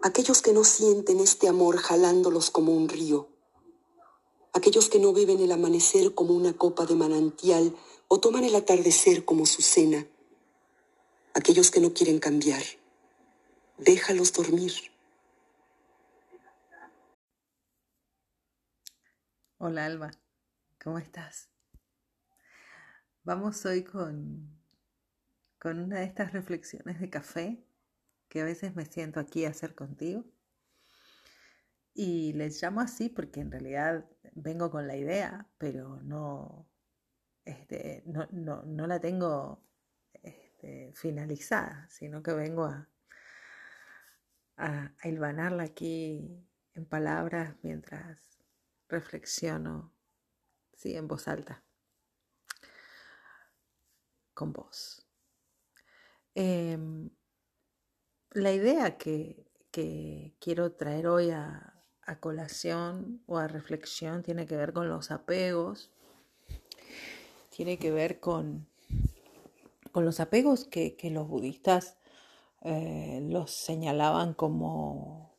aquellos que no sienten este amor jalándolos como un río, aquellos que no beben el amanecer como una copa de manantial o toman el atardecer como su cena, aquellos que no quieren cambiar, déjalos dormir. Hola Alba, ¿cómo estás? Vamos hoy con, con una de estas reflexiones de café que a veces me siento aquí a hacer contigo. Y les llamo así porque en realidad vengo con la idea, pero no, este, no, no, la tengo este, finalizada, sino que vengo a, a, a aquí en palabras mientras reflexiono, sí, en voz alta, con vos. Em, la idea que, quiero traer hoy a, colación o a reflexión tiene que ver con los apegos, tiene que ver con, con los apegos que, los budistas eh, los señalaban como,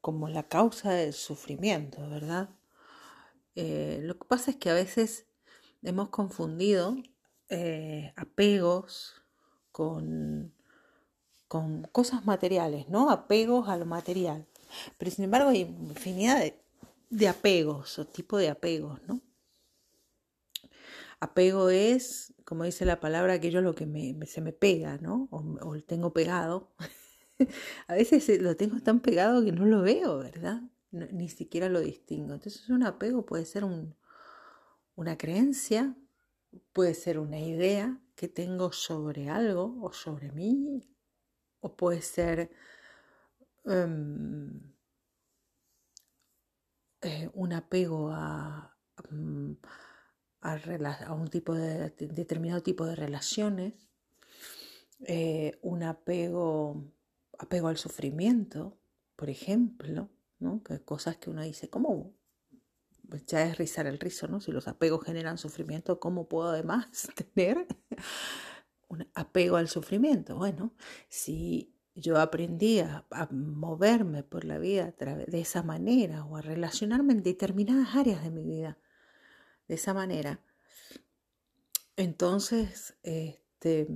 como la causa del sufrimiento, ¿verdad? Eh, lo que pasa es que a veces hemos confundido eh, apegos con con cosas materiales, ¿no? Apegos a lo material. Pero sin embargo hay infinidad de, apegos o tipo de apegos, ¿no? Apego es, como dice la palabra, aquello lo que se me pega, ¿no? O, o tengo pegado. a veces lo tengo tan pegado que no lo veo, ¿verdad? ni siquiera lo distingo. Entonces un apego puede ser una creencia, puede ser una idea que tengo sobre algo o sobre mí o puede ser em, eh, un apego a, mm, a, un tipo de, determinado tipo de relaciones, eh, un apego, apego al sufrimiento, por ejemplo, ¿no? que cosas que uno dice, ¿cómo? Pues ya es rizar el rizo, ¿no? Si los apegos generan sufrimiento, ¿cómo puedo además tener un apego al sufrimiento. Bueno, si yo aprendí a, moverme por la vida de esa manera o a relacionarme en determinadas áreas de mi vida de esa manera, entonces, este,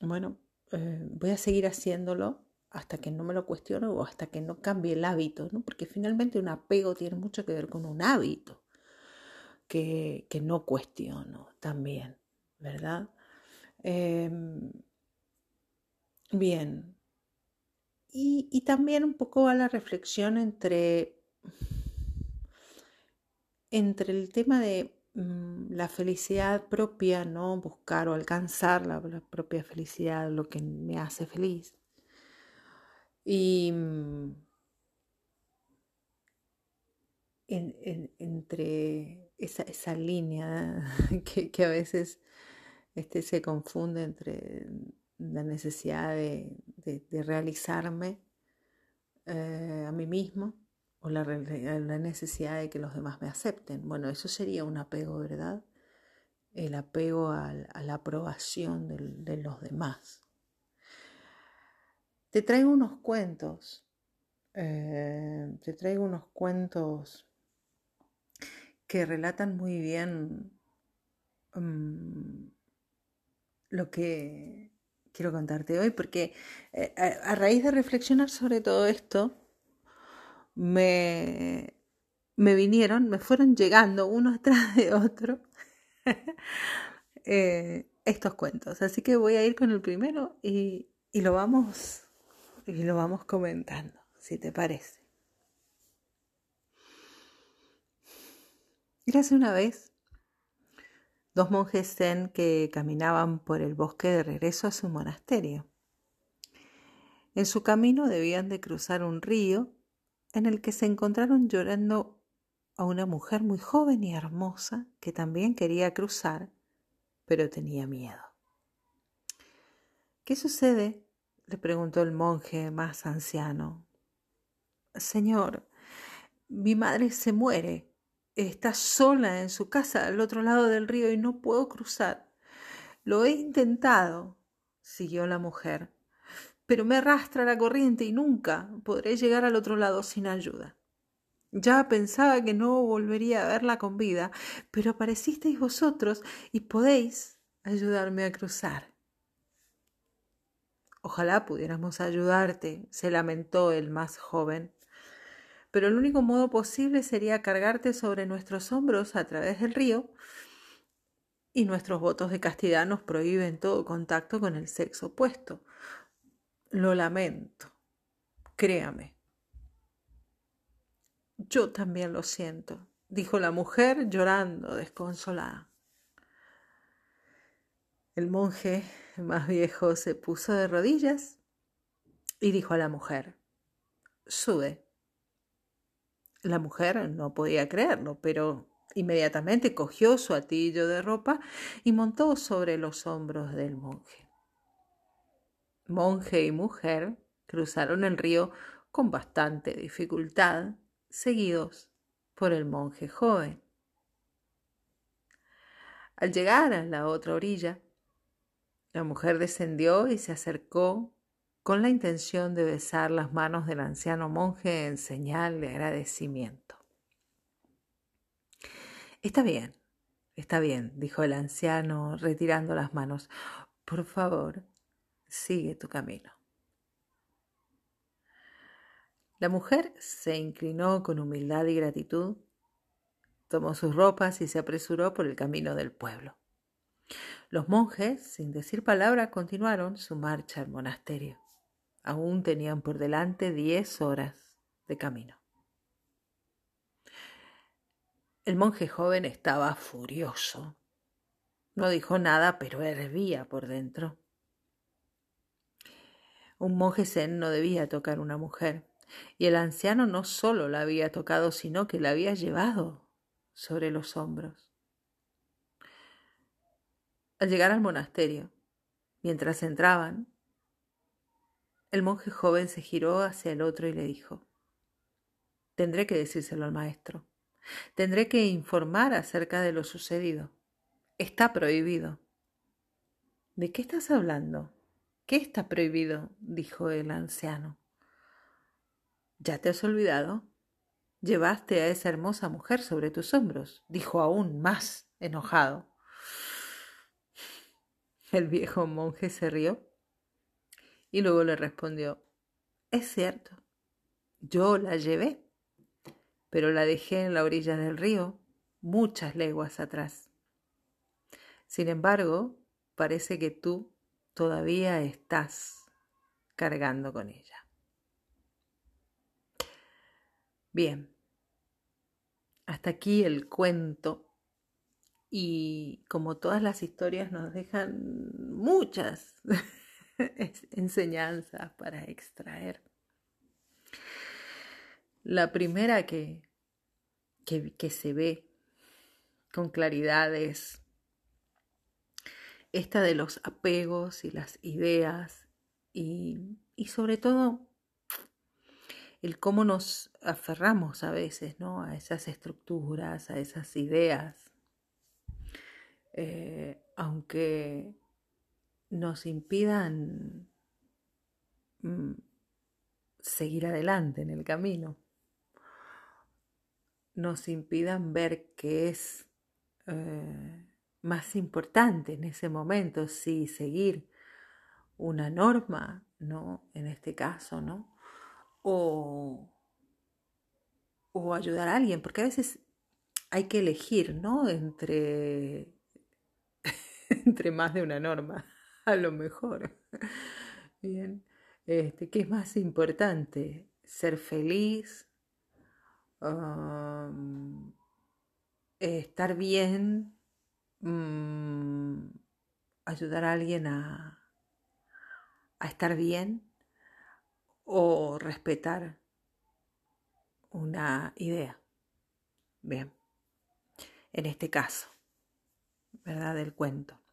bueno, eh, voy a seguir haciéndolo hasta que no me lo cuestione o hasta que no cambie el hábito, ¿no? porque finalmente un apego tiene mucho que ver con un hábito que, que no cuestiono también, ¿verdad? Em, bien. Y, también un poco a la reflexión entre, entre el tema de mm, la felicidad propia, ¿no? Buscar o alcanzar la, propia felicidad, lo que me hace feliz. Y mm, entre esa, esa línea que, que a veces este, se confunde entre la necesidad de, realizarme eh, a mí mismo o la, necesidad de que los demás me acepten. Bueno, eso sería un apego, ¿verdad? El apego a, la aprobación de, los demás. Te traigo unos cuentos, eh, te traigo unos cuentos que relatan muy bien mm, lo que quiero contarte hoy, porque eh, a, raíz de reflexionar sobre todo esto, me, me vinieron, me fueron llegando uno atrás de otro eh, estos cuentos. Así que voy a ir con el primero y, y, lo vamos y lo vamos comentando, si te parece. Gracias una vez dos monjes zen que caminaban por el bosque de regreso a su monasterio. En su camino debían de cruzar un río en el que se encontraron llorando a una mujer muy joven y hermosa que también quería cruzar, pero tenía miedo. ¿Qué sucede? le preguntó el monje más anciano. Señor, mi madre se muere está sola en su casa al otro lado del río y no puedo cruzar. Lo he intentado, siguió la mujer, pero me arrastra la corriente y nunca podré llegar al otro lado sin ayuda. Ya pensaba que no volvería a verla con vida, pero aparecisteis vosotros y podéis ayudarme a cruzar. Ojalá pudiéramos ayudarte, se lamentó el más joven. Pero el único modo posible sería cargarte sobre nuestros hombros a través del río, y nuestros votos de castidad nos prohíben todo contacto con el sexo opuesto. Lo lamento, créame. Yo también lo siento, dijo la mujer llorando desconsolada. El monje más viejo se puso de rodillas y dijo a la mujer, sube. La mujer no podía creerlo, pero inmediatamente cogió su atillo de ropa y montó sobre los hombros del monje. Monje y mujer cruzaron el río con bastante dificultad, seguidos por el monje joven. Al llegar a la otra orilla, la mujer descendió y se acercó con la intención de besar las manos del anciano monje en señal de agradecimiento. Está bien, está bien, dijo el anciano retirando las manos. Por favor, sigue tu camino. La mujer se inclinó con humildad y gratitud, tomó sus ropas y se apresuró por el camino del pueblo. Los monjes, sin decir palabra, continuaron su marcha al monasterio. Aún tenían por delante diez horas de camino. El monje joven estaba furioso. No dijo nada, pero hervía por dentro. Un monje zen no debía tocar una mujer, y el anciano no solo la había tocado, sino que la había llevado sobre los hombros. Al llegar al monasterio, mientras entraban, el monje joven se giró hacia el otro y le dijo, Tendré que decírselo al maestro. Tendré que informar acerca de lo sucedido. Está prohibido. ¿De qué estás hablando? ¿Qué está prohibido? dijo el anciano. ¿Ya te has olvidado? Llevaste a esa hermosa mujer sobre tus hombros, dijo aún más enojado. El viejo monje se rió y luego le respondió, es cierto, yo la llevé, pero la dejé en la orilla del río, muchas leguas atrás. Sin embargo, parece que tú todavía estás cargando con ella. Bien, hasta aquí el cuento y como todas las historias nos dejan muchas enseñanzas para extraer. La primera que, que, se ve con claridad es esta de los apegos y las ideas y, y sobre todo el cómo nos aferramos a veces ¿no? a esas estructuras, a esas ideas eh, aunque nos impidan mm, seguir adelante en el camino, nos impidan ver qué es eh, más importante en ese momento, si seguir una norma, ¿no? En este caso, ¿no? O, o ayudar a alguien, porque a veces hay que elegir, ¿no? Entre entre más de una norma, a lo mejor. Bien, este, ¿qué es más importante? Ser feliz, estar bien, mm, ayudar a alguien a, a estar bien o respetar una idea. Bien, en este caso, ¿verdad? Del cuento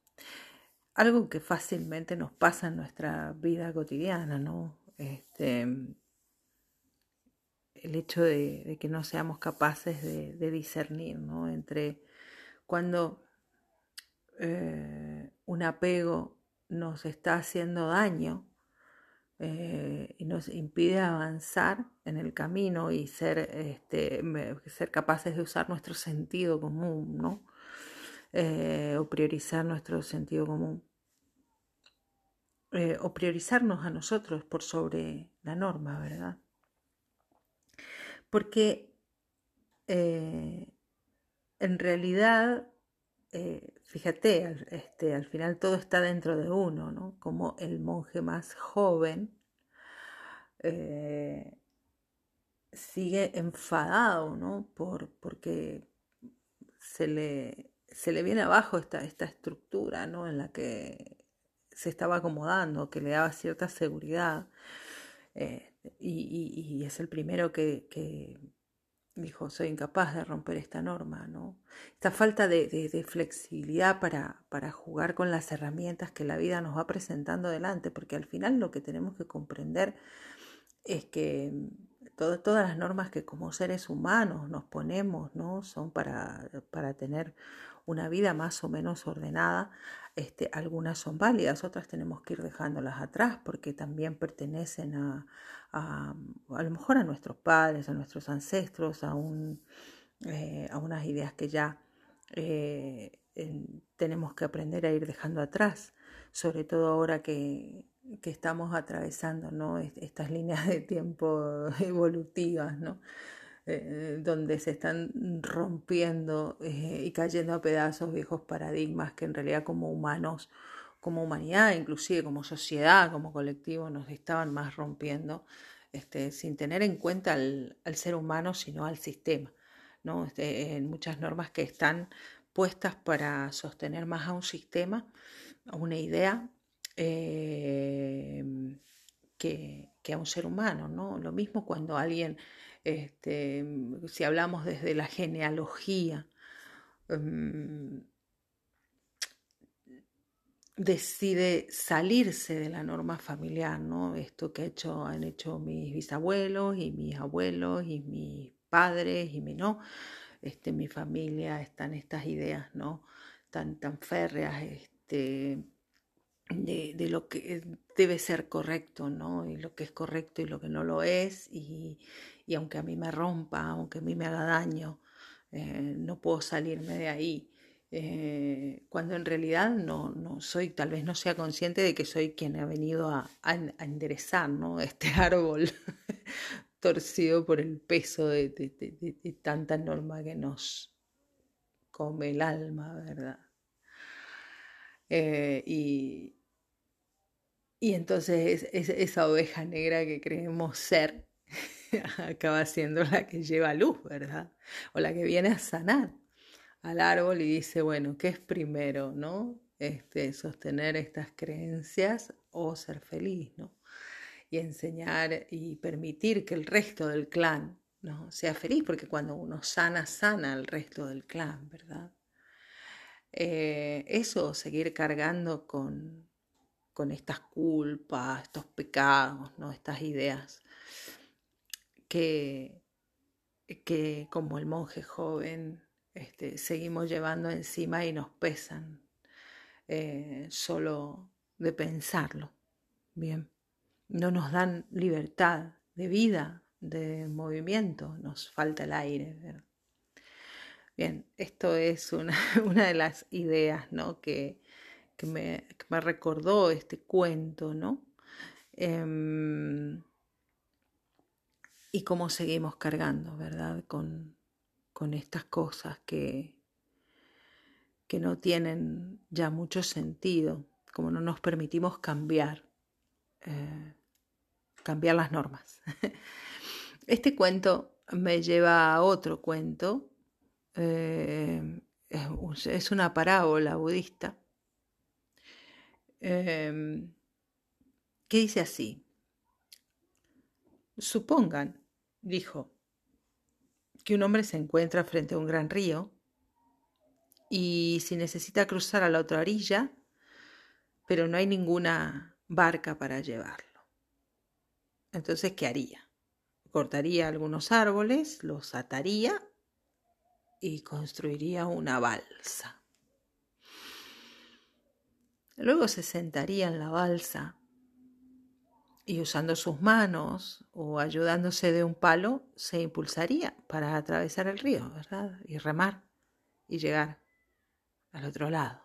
algo que fácilmente nos pasa en nuestra vida cotidiana, ¿no? Este, el hecho de, que no seamos capaces de, discernir, ¿no? Entre cuando eh, un apego nos está haciendo daño eh, y nos impide avanzar en el camino y ser, este, ser capaces de usar nuestro sentido común, ¿no? Eh, o priorizar nuestro sentido común. Eh, o priorizarnos a nosotros por sobre la norma, ¿verdad? Porque en realidad eh, fíjate, este, al final todo está dentro de uno, ¿no? Como el monje más joven eh, sigue enfadado, ¿no? Por, porque se le, se le viene abajo esta, esta estructura, ¿no? En la que se estaba acomodando, que le daba cierta seguridad. Eh, y, es el primero que, dijo, soy incapaz de romper esta norma, ¿no? Esta falta de, flexibilidad para, para, jugar con las herramientas que la vida nos va presentando delante, porque al final lo que tenemos que comprender es que todas las normas que como seres humanos nos ponemos, ¿no? Son para, para tener una vida más o menos ordenada. Este, algunas son válidas, otras tenemos que ir dejándolas atrás porque también pertenecen a, a, a lo mejor a nuestros padres, a nuestros ancestros, a, un, eh, a unas ideas que ya eh, tenemos que aprender a ir dejando atrás, sobre todo ahora que, que estamos atravesando ¿no? estas líneas de tiempo evolutivas, ¿no? Eh, donde se están rompiendo eh, y cayendo a pedazos viejos paradigmas que en realidad como humanos, como humanidad, inclusive como sociedad, como colectivo, nos estaban más rompiendo, este, sin tener en cuenta al, ser humano, sino al sistema. ¿no? Este, muchas normas que están puestas para sostener más a un sistema, a una idea, eh, que, a un ser humano. ¿no? Lo mismo cuando alguien este, si hablamos desde la genealogía, em, decide salirse de la norma familiar, ¿no? Esto que hecho, han hecho mis bisabuelos y mis abuelos y mis padres y mi no, este, mi familia están estas ideas, ¿no? Tan, tan férreas, este, de, de, lo que debe ser correcto, ¿no? Y lo que es correcto y lo que no lo es, y, y aunque a mí me rompa, aunque a mí me haga daño, eh, no puedo salirme de ahí. Eh, cuando en realidad no, no soy, tal vez no sea consciente de que soy quien ha venido a, a, enderezar ¿no? este árbol torcido por el peso de, de, tanta norma que nos come el alma, ¿verdad? Eh, y, y entonces esa oveja negra que creemos ser acaba siendo la que lleva luz, ¿verdad? O la que viene a sanar al árbol y dice, bueno, ¿qué es primero, no? Este, sostener estas creencias o ser feliz, ¿no? Y enseñar y permitir que el resto del clan ¿no? sea feliz, porque cuando uno sana, sana al resto del clan, ¿verdad? Eh, eso, seguir cargando con, con estas culpas, estos pecados, ¿no? estas ideas que, que como el monje joven este, seguimos llevando encima y nos pesan eh, solo de pensarlo. Bien, no nos dan libertad de vida, de movimiento, nos falta el aire. Bien, esto es una, una, de las ideas ¿no? que, que, me, recordó este cuento, ¿no? Eh, y cómo seguimos cargando, ¿verdad? Con, con estas cosas que, que no tienen ya mucho sentido, como no nos permitimos cambiar, eh, cambiar las normas. Este cuento me lleva a otro cuento, eh, es una parábola budista, eh, que dice así, supongan dijo que un hombre se encuentra frente a un gran río y si necesita cruzar a la otra orilla, pero no hay ninguna barca para llevarlo. Entonces, ¿qué haría? Cortaría algunos árboles, los ataría y construiría una balsa. Luego se sentaría en la balsa y usando sus manos o ayudándose de un palo se impulsaría para atravesar el río, ¿verdad? Y remar y llegar al otro lado.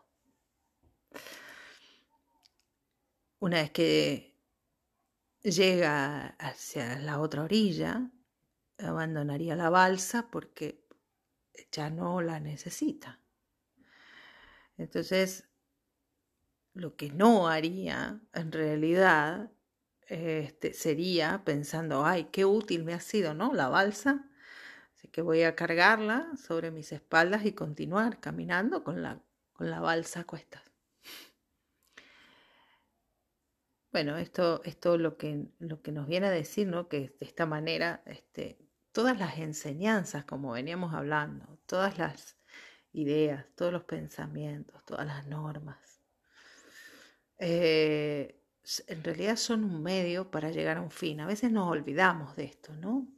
Una vez que llega hacia la otra orilla, abandonaría la balsa porque ya no la necesita. Entonces, lo que no haría en realidad este, sería pensando, ay, qué útil me ha sido, ¿no? La balsa. Así que voy a cargarla sobre mis espaldas y continuar caminando con la, con la balsa a cuestas. Bueno, esto, esto lo, que, lo que nos viene a decir, ¿no? Que de esta manera, este, todas las enseñanzas, como veníamos hablando, todas las ideas, todos los pensamientos, todas las normas, eh, en realidad son un medio para llegar a un fin. A veces nos olvidamos de esto, ¿no?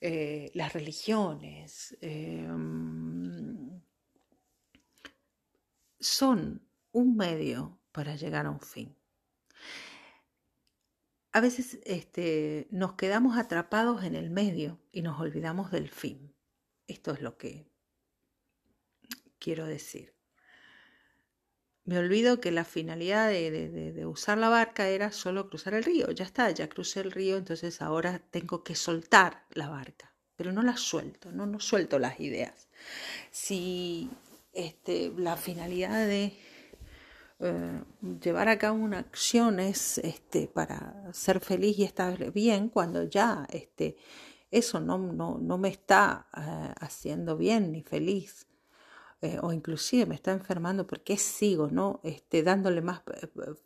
Eh, las religiones em, son un medio para llegar a un fin. A veces este, nos quedamos atrapados en el medio y nos olvidamos del fin. Esto es lo que quiero decir me olvido que la finalidad de, usar la barca era solo cruzar el río. Ya está, ya crucé el río, entonces ahora tengo que soltar la barca. Pero no la suelto, no, no suelto las ideas. Si este, la finalidad de eh, llevar a cabo una acción es este, para ser feliz y estar bien, cuando ya este, eso no, no, no me está eh, haciendo bien ni feliz, eh, o inclusive me está enfermando porque sigo, ¿no? Este, dándole más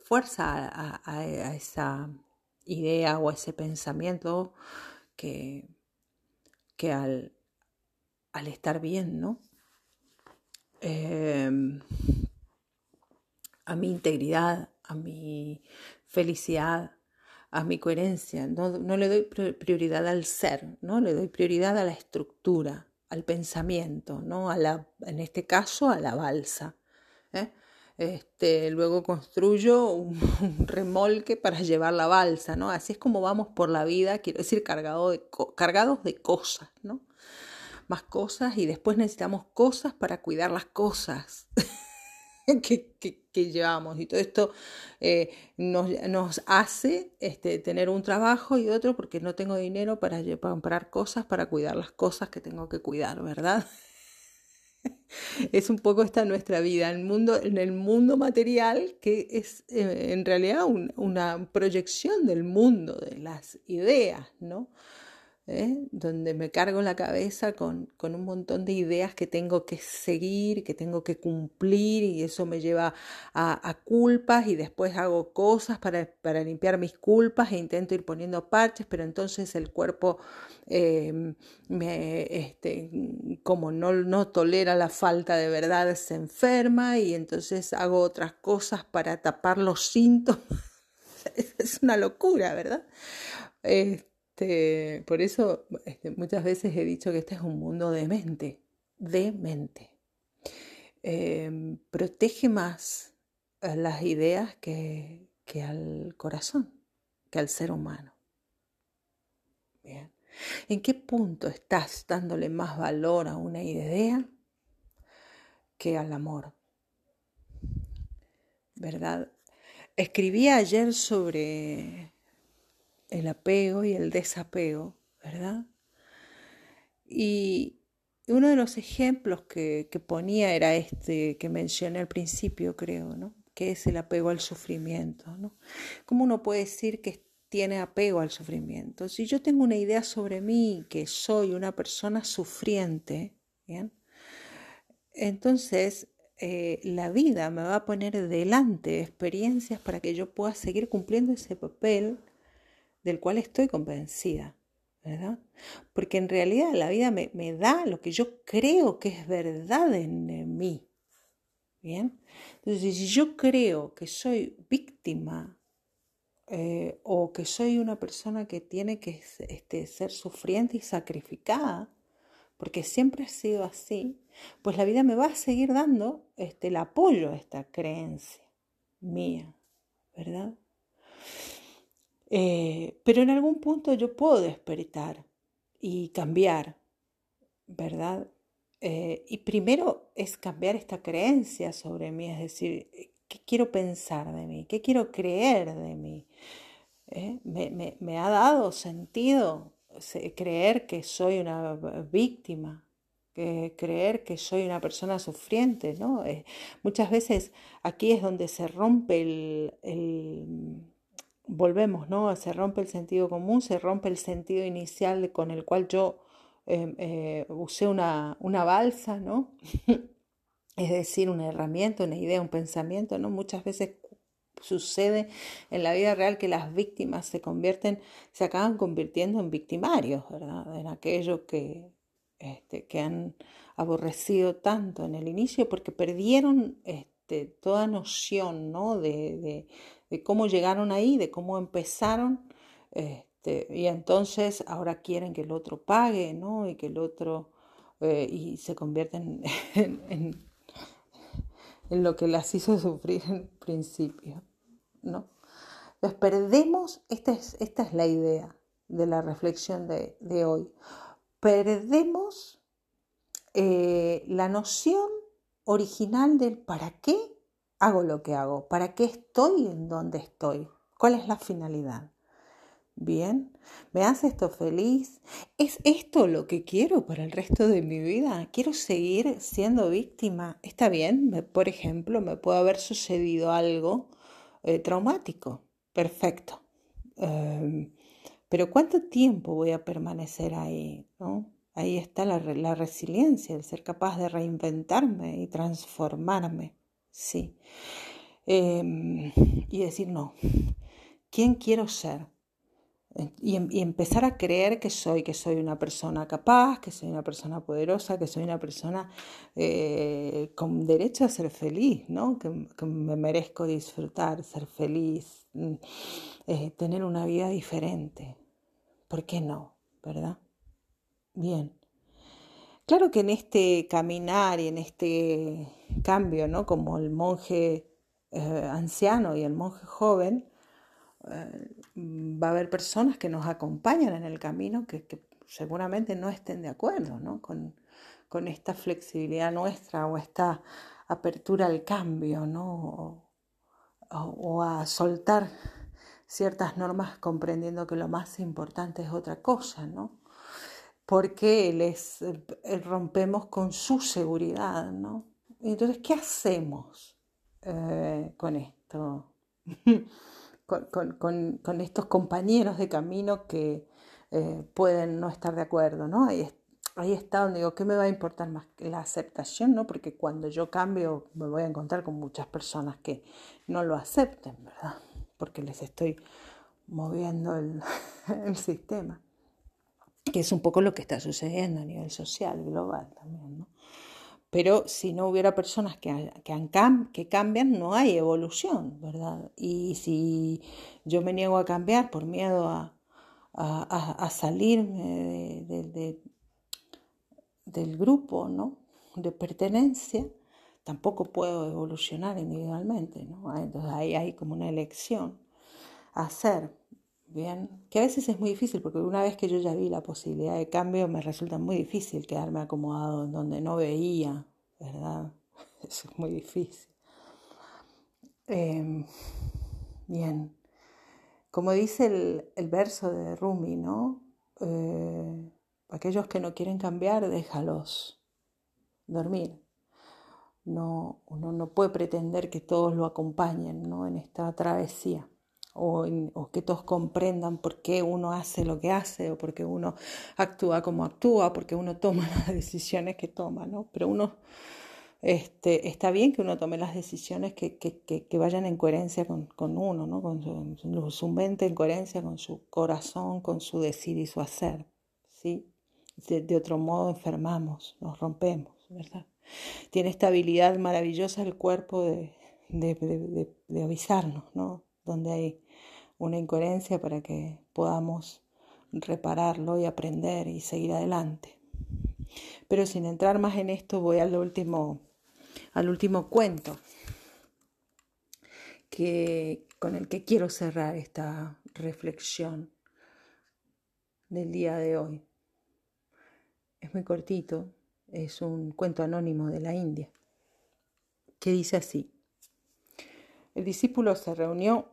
fuerza a, esa idea o a ese pensamiento que, que al, al estar bien, ¿no? A mi integridad, a mi felicidad, a mi coherencia. No, no, le doy prioridad al ser, ¿no? Le doy prioridad a la estructura, al pensamiento, ¿no? A la, en este caso a la balsa. ¿eh? Este, luego construyo un, remolque para llevar la balsa, ¿no? Así es como vamos por la vida, quiero decir, cargado de, cargados de cosas, ¿no? Más cosas y después necesitamos cosas para cuidar las cosas. que, llevamos. Y todo esto eh, nos, hace este, tener un trabajo y otro porque no tengo dinero para, comprar cosas, para cuidar las cosas que tengo que cuidar, ¿verdad? es un poco esta nuestra vida, el mundo, en el mundo material, que es eh, en realidad una proyección del mundo, de las ideas, ¿no? ¿Eh? donde me cargo la cabeza con, un montón de ideas que tengo que seguir, que tengo que cumplir y eso me lleva a, culpas y después hago cosas para, limpiar mis culpas e intento ir poniendo parches, pero entonces el cuerpo em, me, este, como no, no tolera la falta de verdad se enferma y entonces hago otras cosas para tapar los síntomas. es una locura, ¿verdad? Este, por eso este, muchas veces he dicho que este es un mundo de mente, de mente. Em, protege más a las ideas que, que, al corazón, que al ser humano. Bien. ¿En qué punto estás dándole más valor a una idea que al amor? ¿Verdad? Escribí ayer sobre el apego y el desapego, ¿verdad? Y uno de los ejemplos que, ponía era este que mencioné al principio, creo, ¿no? Que es el apego al sufrimiento, ¿no? ¿Cómo uno puede decir que tiene apego al sufrimiento? Si yo tengo una idea sobre mí, que soy una persona sufriente, ¿bien? Entonces, eh, la vida me va a poner delante experiencias para que yo pueda seguir cumpliendo ese papel del cual estoy convencida, ¿verdad? Porque en realidad la vida me, da lo que yo creo que es verdad en mí, ¿bien? Entonces, si yo creo que soy víctima eh, o que soy una persona que tiene que este, ser sufriente y sacrificada, porque siempre ha sido así, pues la vida me va a seguir dando este, el apoyo a esta creencia mía, ¿verdad? Eh, pero en algún punto yo puedo despertar y cambiar, ¿verdad? Eh, y primero es cambiar esta creencia sobre mí, es decir, ¿qué quiero pensar de mí? ¿Qué quiero creer de mí? ¿Eh? Me, ha dado sentido creer que soy una víctima, que creer que soy una persona sufriente, ¿no? muchas veces aquí es donde se rompe el volvemos, ¿no? Se rompe el sentido común, se rompe el sentido inicial con el cual yo em, eh, usé una, una balsa, ¿no? es decir, una herramienta, una idea, un pensamiento, ¿no? Muchas veces sucede en la vida real que las víctimas se convierten, se acaban convirtiendo en victimarios, ¿verdad? En aquellos que, este, que han aborrecido tanto en el inicio porque perdieron toda noción, ¿no? de, cómo llegaron ahí, de cómo empezaron, este, y entonces ahora quieren que el otro pague, ¿no? Y que el otro, eh, y se convierten en, en, lo que las hizo sufrir en principio, ¿no? Entonces perdemos, esta es, esta es la idea de la reflexión de, hoy, perdemos eh, la noción original del para qué hago lo que hago? ¿Para qué estoy en donde estoy? ¿Cuál es la finalidad? Bien, ¿me hace esto feliz? ¿Es esto lo que quiero para el resto de mi vida? ¿Quiero seguir siendo víctima? Está bien, por ejemplo, me puede haber sucedido algo eh, traumático. Perfecto. Em, pero ¿cuánto tiempo voy a permanecer ahí? Ahí está la, resiliencia, el ser capaz de reinventarme y transformarme. Sí. Em, y decir, no, ¿quién quiero ser? Eh, em, y, empezar a creer que soy, que soy una persona capaz, que soy una persona poderosa, que soy una persona eh, con derecho a ser feliz, ¿no? Que, me merezco disfrutar, ser feliz, mm, eh, tener una vida diferente. ¿Por qué no? ¿Verdad? Bien. Claro que en este caminar y en este cambio, ¿no? Como el monje eh, anciano y el monje joven, eh, va a haber personas que nos acompañan en el camino que, seguramente no estén de acuerdo ¿no? con, esta flexibilidad nuestra o esta apertura al cambio ¿no? o a soltar ciertas normas comprendiendo que lo más importante es otra cosa, ¿no? Porque les eh, rompemos con su seguridad, ¿no? Entonces, ¿qué hacemos eh, con esto? con, estos compañeros de camino que eh, pueden no estar de acuerdo, ¿no? Ahí, ahí está donde digo, ¿qué me va a importar más? La aceptación, ¿no? Porque cuando yo cambio me voy a encontrar con muchas personas que no lo acepten, ¿verdad? Porque les estoy moviendo el sistema que es un poco lo que está sucediendo a nivel social, global también, ¿no? Pero si no hubiera personas que, que, cambian, no hay evolución, ¿verdad? Y si yo me niego a cambiar por miedo a, a, salirme del grupo, ¿no? De pertenencia, tampoco puedo evolucionar individualmente, ¿no? Entonces ahí hay como una elección a hacer. Bien, que a veces es muy difícil porque una vez que yo ya vi la posibilidad de cambio me resulta muy difícil quedarme acomodado en donde no veía, ¿verdad? Eso es muy difícil. Em, bien, como dice el, verso de Rumi, ¿no? Eh, aquellos que no quieren cambiar, déjalos dormir. No, uno no puede pretender que todos lo acompañen ¿no? en esta travesía o, que todos comprendan por qué uno hace lo que hace o por qué uno actúa como actúa, porque uno toma las decisiones que toma, ¿no? Pero uno, este, está bien que uno tome las decisiones que, que, vayan en coherencia con, uno, ¿no? Con su, mente en coherencia con su corazón, con su decir y su hacer, ¿sí? De, otro modo enfermamos, nos rompemos, ¿verdad? Tiene esta habilidad maravillosa el cuerpo de, de avisarnos, ¿no? Donde hay una incoherencia para que podamos repararlo y aprender y seguir adelante. Pero sin entrar más en esto, voy al último, al último cuento que, con el que quiero cerrar esta, reflexión del día de hoy. Es muy cortito, es un cuento anónimo de la India, que dice así. El discípulo se reunió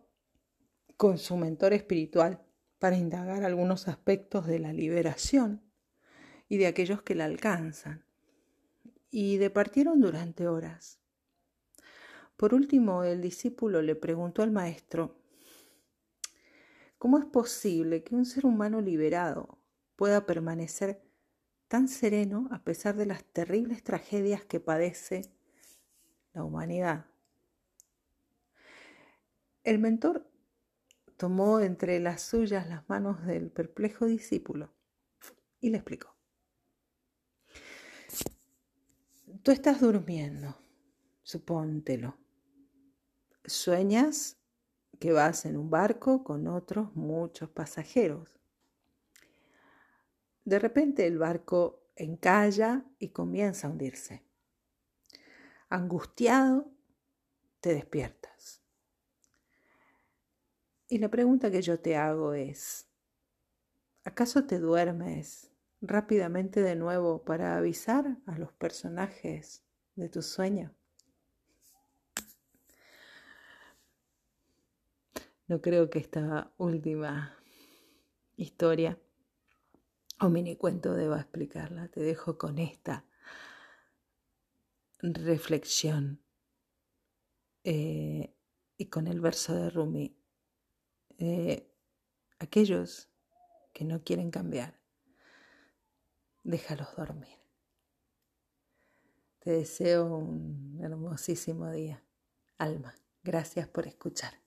con su mentor espiritual para indagar algunos aspectos de la liberación y de aquellos que la alcanzan, y departieron durante horas. Por último, el discípulo le preguntó al maestro, ¿cómo es posible que un ser humano liberado pueda permanecer tan sereno a pesar de las terribles tragedias que padece la humanidad? El mentor tomó entre las suyas las manos del perplejo discípulo y le explicó. Tú estás durmiendo, supóntelo. Sueñas que vas en un barco con otros muchos pasajeros. De repente el barco encalla y comienza a hundirse. Angustiado, te despiertas. Y la pregunta que yo te hago es, ¿acaso te duermes rápidamente de nuevo para avisar a los personajes de tu sueño? No creo que esta última historia o mini cuento deba explicarla. Te dejo con esta reflexión eh, y con el verso de Rumi. Eh, aquellos que no quieren cambiar, déjalos dormir. Te deseo un hermosísimo día. Alma, gracias por escuchar.